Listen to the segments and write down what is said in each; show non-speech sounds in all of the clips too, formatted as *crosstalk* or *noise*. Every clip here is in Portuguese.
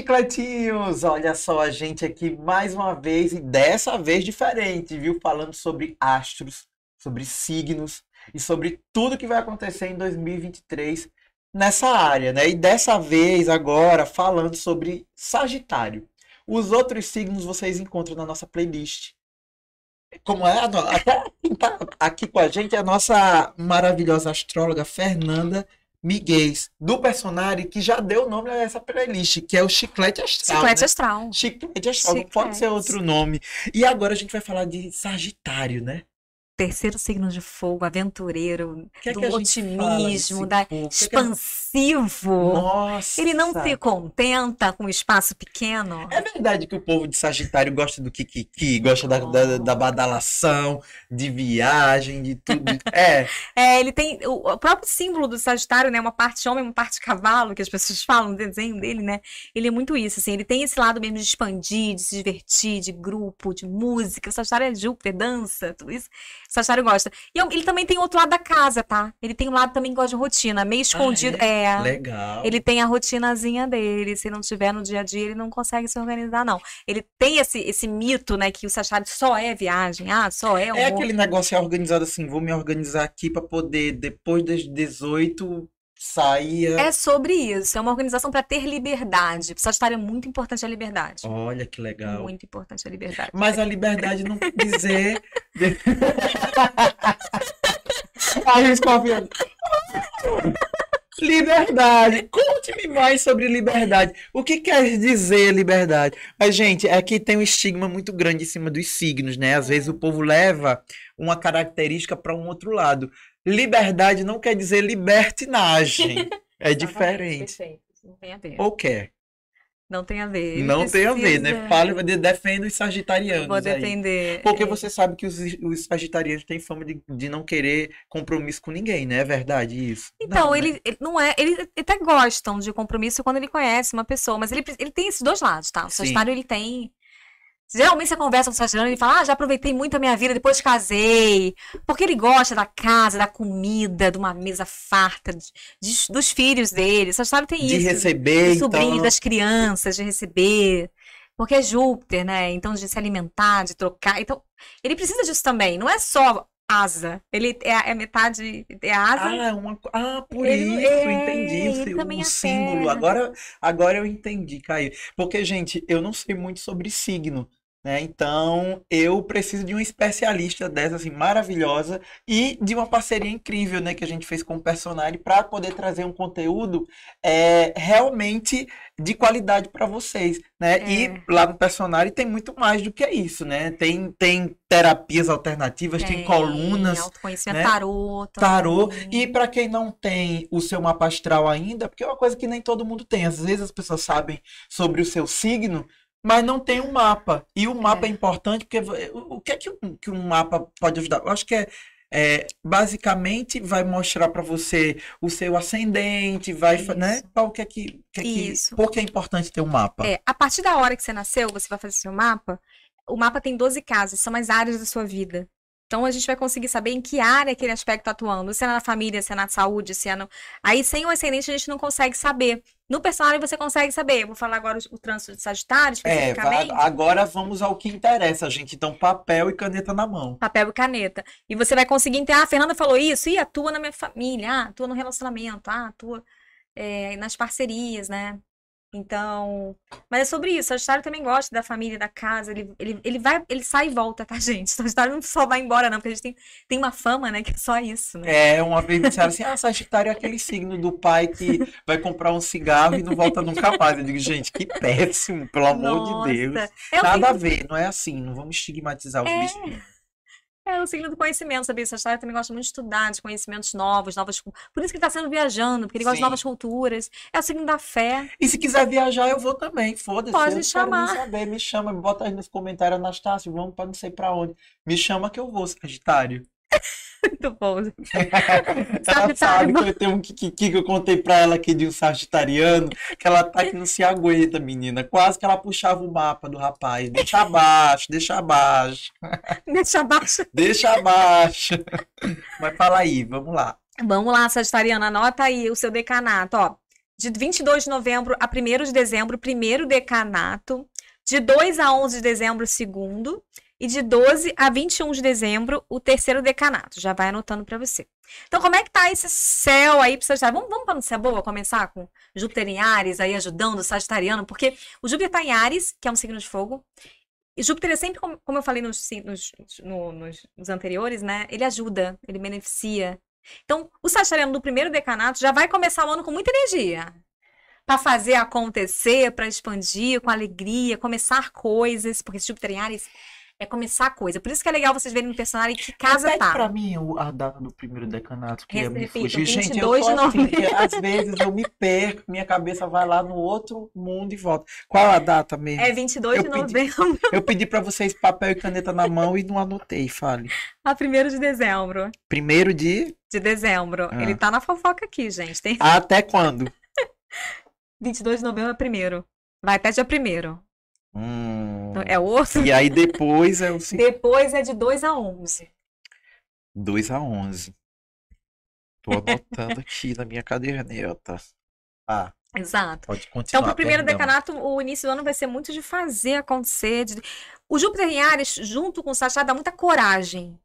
chicletinhos! Olha só a gente aqui mais uma vez e dessa vez diferente, viu? Falando sobre astros, sobre signos e sobre tudo que vai acontecer em 2023 nessa área, né? E dessa vez agora falando sobre Sagitário. Os outros signos vocês encontram na nossa playlist. Como é? Até *laughs* aqui com a gente é a nossa maravilhosa astróloga Fernanda Miguel, do personagem que já deu o nome a essa playlist, que é o Chiclete Astral. Chiclete né? Astral. Chiclete Astral, não pode ser outro nome. E agora a gente vai falar de Sagitário, né? Terceiro signo de fogo, aventureiro, Que é do fala otimismo, da povo? É expansivo. Nossa! Ele não se contenta com um espaço pequeno. É verdade que o povo de Sagitário gosta do kikiki, gosta da, da, da badalação, de viagem, de tudo. *laughs* É, É, ele tem o, o próprio símbolo do Sagitário, né? Uma parte homem, uma parte cavalo, que as pessoas falam no desenho dele, né? Ele é muito isso, assim. Ele tem esse lado mesmo de expandir, de se divertir, de grupo, de música. O Sagitário é Júpiter, dança, tudo isso. Sagitário gosta. E eu- ele também tem outro lado da casa, tá? Ele tem um lado também que gosta de rotina, meio escondido. é. legal. Ele tem a rotinazinha dele. Se não tiver no dia a dia, ele não consegue se organizar, não. Ele tem esse, esse mito, né, que o Sagitário só é viagem. Ah, só é É amor. aquele negócio é organizado assim, vou me organizar aqui pra poder, depois das 18, sair. É sobre isso. É uma organização para ter liberdade. Para Sagitário é muito importante a liberdade. Olha que legal. Muito importante a liberdade. Mas a liberdade não quer *laughs* dizer. Aí, *laughs* Escorpião. Liberdade. Conte-me mais sobre liberdade. O que quer dizer liberdade? Mas, gente, aqui tem um estigma muito grande em cima dos signos, né? Às vezes o povo leva uma característica para um outro lado. Liberdade não quer dizer libertinagem. *laughs* É diferente. Perfeito. Não tem a ver. Ou quer? Não tem a ver. Não tem a ver, né? de- defenda os sagitarianos Vou aí. defender. Porque É. você sabe que os, os sagitarianos têm fama de, de não querer compromisso com ninguém, né? É verdade isso? Então, Não, né? ele, ele não é. Ele até gostam de compromisso quando ele conhece uma pessoa, mas ele, ele tem esses dois lados, tá? O Sim. Sagitário, ele tem. Geralmente você conversa com o Sagitário e ele fala: Ah, já aproveitei muito a minha vida, depois casei. Porque ele gosta da casa, da comida, de uma mesa farta, de- de- dos filhos dele. O Sagitário tem De isso. receber, dos sobrinhos, então. das crianças, de receber. Porque é Júpiter, né? Então, de se alimentar, de trocar. Então, ele precisa disso também. Não é só asa. Ele é, é metade. É asa. Ah, uma, co- ah, por Ele- isso, é, entendi ele o, o é símbolo. Agora, agora eu entendi, Caio. Porque, gente, eu não sei muito sobre signo, né? Então, eu preciso de uma especialista dessa, assim, maravilhosa e de uma parceria incrível, né, que a gente fez com o personagem para poder trazer um conteúdo é, realmente de qualidade para vocês, né? É. E lá no personagem tem muito mais do que isso, né? Tem, tem terapias alternativas, tem colunas autoconhecimento, né? tarô. tarô. também. E para quem não tem o seu mapa astral ainda, porque é uma coisa que nem todo mundo tem. Às vezes as pessoas sabem sobre o seu signo, mas não tem um mapa. E o mapa é, É. importante porque o o que é que um, que um mapa pode ajudar? Eu acho que é, é, basicamente vai mostrar para você o seu ascendente, vai, né? Isso. Qual que é que, que, é que por que é importante ter um mapa? É, a partir da hora que você nasceu, você vai fazer seu mapa. O mapa tem 12 casas, são as áreas da sua vida. Então a gente vai conseguir saber em que área aquele aspecto tá atuando. Se é na família, se é na saúde, se é no. Aí sem o ascendente a gente não consegue saber. No personagem você consegue saber. Eu vou falar agora o, o trânsito de Sagitário, É, especificamente. agora vamos ao que interessa, gente. Então, papel e caneta na mão. papel e caneta. E você vai conseguir entender, ah, a Fernanda falou isso, e atua na minha família, ah, atua no relacionamento, ah, atua é, nas parcerias, né? Então, mas é sobre isso. O Sagitário também gosta da família, da casa. Ele, ele, ele vai, ele sai e volta, tá, *laughs* gente? O Sagitário não só vai embora, não, porque a gente tem, tem uma fama, né, que é só isso, né? É, uma vez me disseram assim, ah, Sagitário é aquele signo do pai que vai comprar um cigarro e não volta nunca mais. Eu digo, gente, que péssimo, pelo amor de Deus. Nossa, é Nada a ver, não é assim, não vamos estigmatizar os É. É o signo do conhecimento, sabia? Sagitário também gosta muito de estudar, de conhecimentos novos, novas. Por isso que ele tá sendo viajando, porque ele gosta de novas culturas. É o signo da fé. E se quiser viajar, eu vou também, foda-se. Pode eu quero chamar. nem saber, me chama, me bota aí nos comentários, Anastácio, vamos pra não sei pra onde. Me chama que eu vou, Sagitário. Muito bom. *laughs* Ela Sagitário, sabe que eu tenho um kikiki que eu contei pra ela aqui de um sagitariano, que ela tá que não se aguenta, menina. Quase que ela puxava o mapa do rapaz. Deixa abaixo, deixa abaixo, Deixa abaixo. deixa abaixo. Mas fala aí, vamos lá. Vamos lá, Sagitariana, anota aí o seu decanato, ó. De 22 de novembro a 1 de dezembro, primeiro decanato. De 2 a 11 de dezembro, segundo. E de 12 a 21 de dezembro, o terceiro decanato. Já vai anotando para você. Então, como é que tá esse céu aí para Sagitário? Vamos, vamos para notícia boa começar com Júpiter em Ares aí ajudando o Sagitariano, porque o Júpiter tá em Ares, que é um signo de fogo. E Júpiter é sempre, como, como eu falei nos, nos, no, nos, nos anteriores, né? Ele ajuda, ele beneficia. Então, o Sagitariano do primeiro decanato já vai começar o ano com muita energia para fazer acontecer, para expandir com alegria, começar coisas, porque Júpiter em Ares é começar a coisa. Por isso que é legal vocês verem no personagem que casa Repete tá. pra mim a data do primeiro decanato, que ia me fugir. Gente, eu 22 tô de assim, às vezes eu me perco, minha cabeça vai lá no outro mundo e volta. Qual a data mesmo? É 22 Eu de pedi- novembro Eu pedi pra vocês papel e caneta na mão e não anotei, fale. a 1 de dezembro. Primeiro de... De dezembro. Ah. Ele tá na fofoca aqui, gente. Tem Até quando? *laughs* 22 de novembro é primeiro. Vai até dia primeiro. Hum. É o outro. E aí depois é o. *laughs* Depois é de 2 a 11. 2 a 11. Tô anotando aqui na minha caderneta. Ah, Exato. pode continuar. Então, pro primeiro perdão. decanato, o início do ano vai ser muito de fazer acontecer. de- O Júpiter em Ares, junto com o Sagitário, dá muita coragem.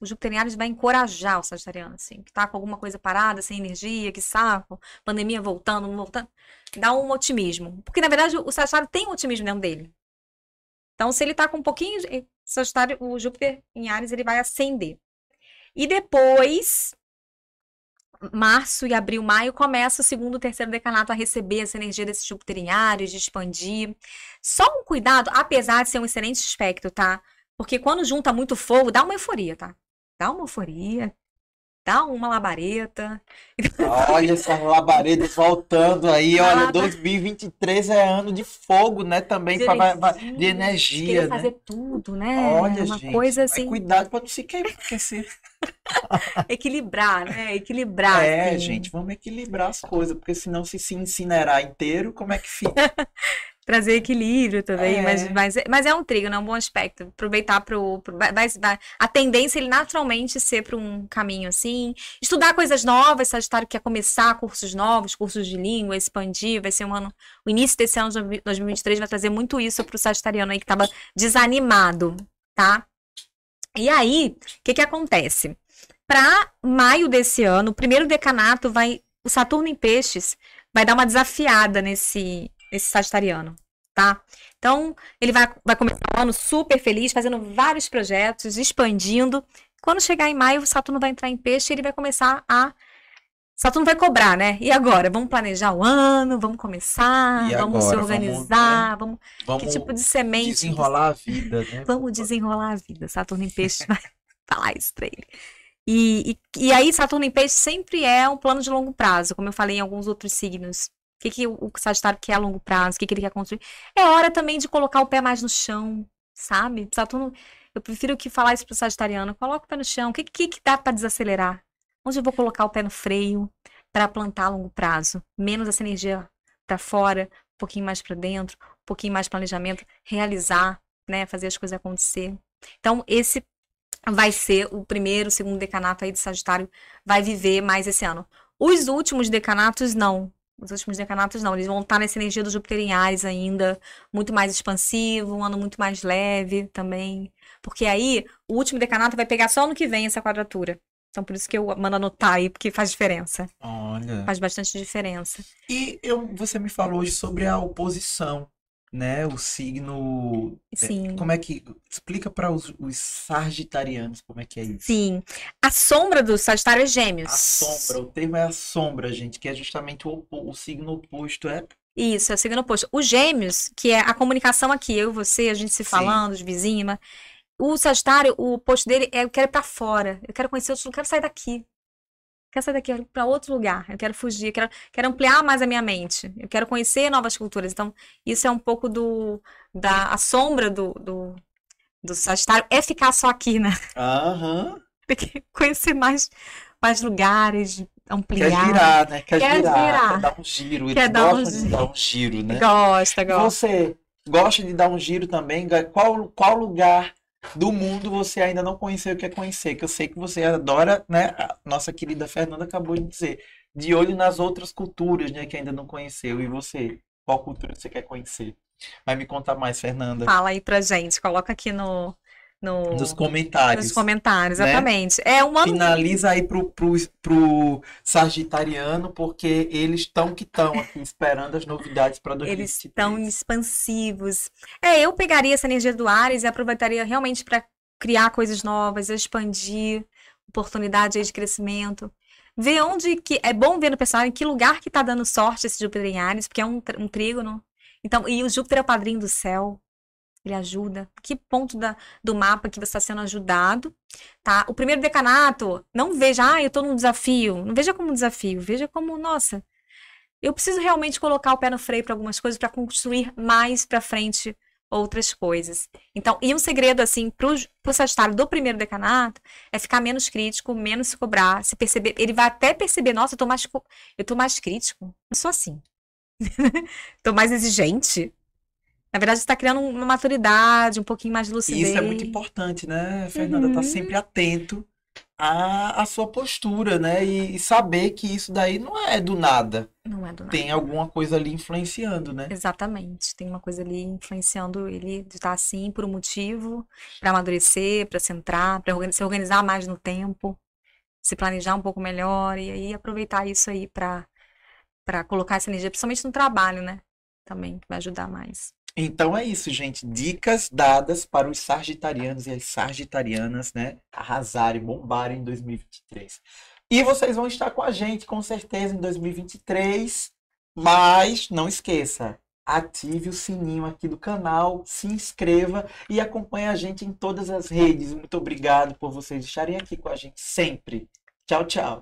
O Júpiter em Ares vai encorajar o Sagitariano, assim, que tá com alguma coisa parada, sem energia, que saco, pandemia voltando, não voltando. Dá um otimismo. Porque, na verdade, o Sagitário tem um otimismo dentro dele. Então, se ele tá com um pouquinho Sagitário, o Júpiter em Ares, ele vai acender. E depois, março e abril, maio, começa o segundo, terceiro decanato a receber essa energia desse Júpiter em Ares, de expandir. Só um cuidado, apesar de ser um excelente aspecto, tá? Porque quando junta muito fogo, dá uma euforia, tá? Dá uma euforia, dá uma labareda. Olha essas labaredas voltando aí. Olha, Nada. 2023 é ano de fogo, né? Também De pra- energia, de energia, né? fazer tudo, né? Olha, uma gente, coisa assim, cuidado pra não se queimar, porque se... equilibrar, né? Equilibrar. É, assim. gente, vamos equilibrar as coisas, porque senão se se incinerar inteiro, como é que fica? *laughs* trazer equilíbrio também, É. mas, mas, mas é um trigo, é um bom aspecto. Aproveitar pro, pro vai, vai- vai- a tendência é ele naturalmente ser para um caminho assim, estudar coisas novas, Sagitário quer começar cursos novos, cursos de língua, expandir, vai ser um ano, o início desse ano de 2023 vai trazer muito isso pro Sagitariano aí que tava desanimado, tá? E aí, o que que acontece? Para maio desse ano, o primeiro decanato vai, o Saturno em Peixes vai dar uma desafiada nesse nesse sagitariano, tá? Então, ele vai, vai começar o ano super feliz, fazendo vários projetos, expandindo. Quando chegar em maio, o Saturno vai entrar em peixe e ele vai começar a. Saturno vai cobrar, né? E agora? Vamos planejar o ano, vamos começar, E vamos se agora? Vamos, organizar, vamos. Vamos Que tipo de semente? desenrolar a vida, né? *laughs* Vamos desenrolar a vida. Saturno em peixe vai *laughs* falar isso pra ele. E, e, e aí, Saturno em peixe sempre é um plano de longo prazo, como eu falei em alguns outros signos. O que, que o Sagitário quer a longo prazo? O que, que ele quer construir? É hora também de colocar o pé mais no chão, sabe? Saturno, eu prefiro que falar isso pro Sagitariano. Coloca o pé no chão. O que, que, que dá pra desacelerar? Onde eu vou colocar o pé no freio para plantar a longo prazo? Menos essa energia pra fora, um pouquinho mais pra dentro, um pouquinho mais planejamento, realizar, né? Fazer as coisas acontecer. Então, esse vai ser o primeiro, segundo decanato aí de Sagitário, vai viver mais esse ano. Os últimos decanatos, não. Os últimos decanatos, não. Eles vão estar nessa energia do Júpiter em Ares ainda, muito mais expansivo, um ano muito mais leve também. Porque aí, o último decanato vai pegar só ano que vem essa quadratura. Então, por isso que eu mando anotar aí, porque faz diferença. Olha. Faz bastante diferença. E eu, você me falou hoje sobre a oposição, né? O signo. é, Sim. Como é que. Explica para os, os sagitarianos como é que é isso. Sim. A sombra do Sagitário é Gêmeos. A sombra, o termo é a sombra, gente, que é justamente o, o signo oposto, é? Isso, é o signo oposto. Os gêmeos, que é a comunicação aqui, eu e você, a gente se Sim. falando, os vizinhos. mas O Sagitário, o oposto dele é eu quero ir pra fora. Eu quero conhecer outros eu quero sair daqui. Quero sair daqui, eu quero ir pra outro lugar. Eu quero fugir, eu quero, quero ampliar mais a minha mente. Eu quero conhecer novas culturas. Então, isso é um pouco do da a sombra do, do, do Sagitário é ficar só aqui, né? Aham. *laughs* Tem que conhecer mais, mais lugares, Quer ampliar. girar, né? Quer, Quer girar, girar. quer dar um giro. Quer Eles dar um de dar um giro, né? Gosta, gosta. Você gosta de dar um giro também? Qual, qual lugar do mundo você ainda não conheceu e quer conhecer? Que eu sei que você adora, né? A nossa querida Fernanda acabou de dizer. de olho nas outras culturas, né, que ainda não conheceu. E você, qual cultura você quer conhecer? Vai me contar mais, Fernanda. Fala aí pra gente, coloca aqui no, no, nos comentários. Nos comentários, né? exatamente. É um ano... Finaliza aí pro, pro, pro Sagitariano, porque eles estão que estão aqui esperando as novidades para 2023. Eles estão expansivos. É, eu pegaria essa energia do Ares e aproveitaria realmente para criar coisas novas, expandir, oportunidade de crescimento. Ver onde que é bom ver no pessoal em que lugar que tá dando sorte esse Júpiter em Ares, porque é um, um trígono. Então, e o Júpiter é o padrinho do céu. Ele ajuda. Que ponto da, do mapa que você está sendo ajudado, tá? O primeiro decanato, não veja, ah, eu estou num desafio. Não veja como um desafio, veja como, nossa, eu preciso realmente colocar o pé no freio para algumas coisas para construir mais para frente outras coisas. Então, e um segredo assim para o Sagitário do primeiro decanato é ficar menos crítico, menos se cobrar, se perceber, ele vai até perceber, nossa, eu tô mais mais crítico. Eu sou assim. *laughs* tô mais exigente. Na verdade, está criando uma maturidade, um pouquinho mais de lucidez. Isso é muito importante, né, Fernanda? Tá uhum. Tá sempre atento à, à sua postura, né? E, e, saber que isso daí não é do nada. Não é do nada. Tem alguma coisa ali influenciando, né? Exatamente. Tem uma coisa ali influenciando ele de estar assim por um motivo, para amadurecer, para centrar, para se organizar mais no tempo, se planejar um pouco melhor e aí aproveitar isso aí para para colocar essa energia, principalmente no trabalho, né? Também que vai ajudar mais. Então é isso, gente. Dicas dadas para os sargitarianos e as sargitarianas, né? Arrasarem, bombarem em 2023. E vocês vão estar com a gente, com certeza, em 2023. Mas não esqueça, ative o sininho aqui do canal, se inscreva e acompanhe a gente em todas as redes. Muito obrigado por vocês estarem aqui com a gente sempre. Tchau, tchau.